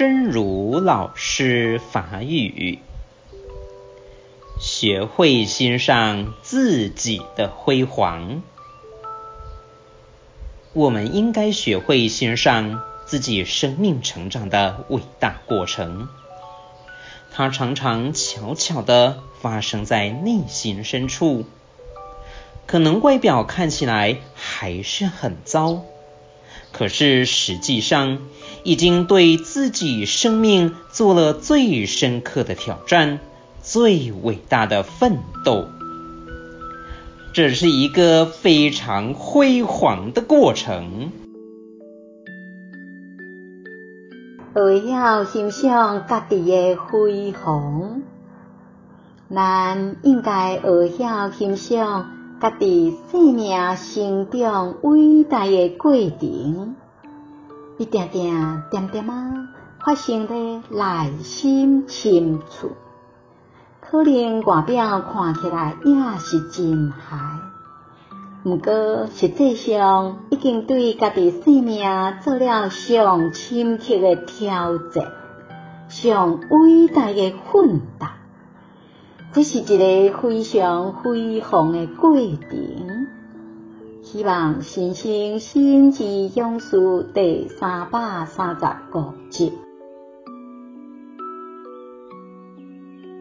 真如老师法语，学会欣赏自己的辉煌。我们应该学会欣赏自己生命成长的伟大过程，它常常悄悄地发生在内心深处，可能外表看起来还是很糟。可是实际上，已经对自己生命做了最深刻的挑战，最伟大的奋斗。这是一个非常辉煌的过程。学晓欣赏家己的辉煌，咱应该学晓欣赏。家己生命成长伟大的过程，一点点、点点啊，发生在内心深处。可能外表看起来也是真坏，不过实际上已经对家己生命做了上深刻的挑战，上伟大的奋斗。这是一个非常辉煌的过程。希望新生心之勇士第三百三十五集。